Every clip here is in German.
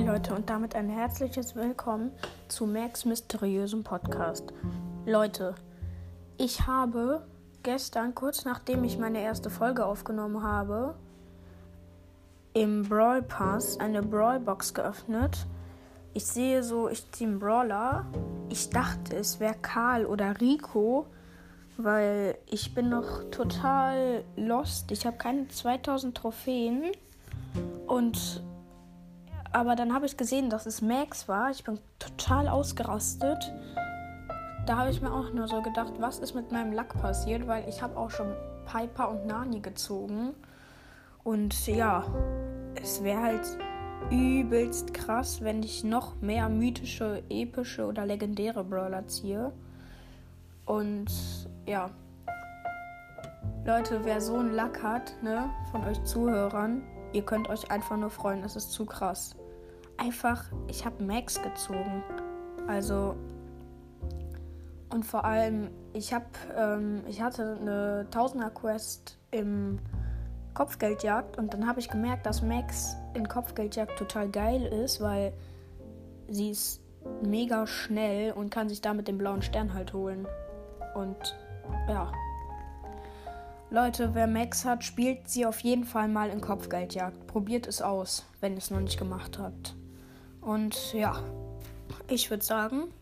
Leute und damit ein herzliches Willkommen zu Max mysteriösem Podcast. Leute, ich habe gestern, kurz nachdem ich meine erste Folge aufgenommen habe, im Brawl Pass eine Brawl Box geöffnet. Ich sehe so, ich ziehe einen Brawler. Ich dachte, es wäre Karl oder Rico, weil ich bin noch total lost. Ich habe keine 2000 Trophäen und aber dann habe ich gesehen, dass es Max war. Ich bin total ausgerastet. Da habe ich mir auch nur so gedacht, was ist mit meinem Lack passiert, weil ich habe auch schon Piper und Nani gezogen. Und ja, es wäre halt übelst krass, wenn ich noch mehr mythische, epische oder legendäre Brawler ziehe. Und ja. Leute, wer so einen Lack hat, ne, von euch Zuhörern, ihr könnt euch einfach nur freuen, es ist zu krass einfach, ich habe Max gezogen. Also und vor allem, ich habe, ähm, ich hatte eine Tausender Quest im Kopfgeldjagd und dann habe ich gemerkt, dass Max in Kopfgeldjagd total geil ist, weil sie ist mega schnell und kann sich damit den blauen Stern halt holen. Und ja. Leute, wer Max hat, spielt sie auf jeden Fall mal in Kopfgeldjagd. Probiert es aus, wenn ihr es noch nicht gemacht habt. Und ja, ich würde sagen,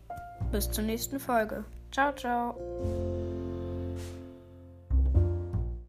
bis zur nächsten Folge. Ciao, ciao.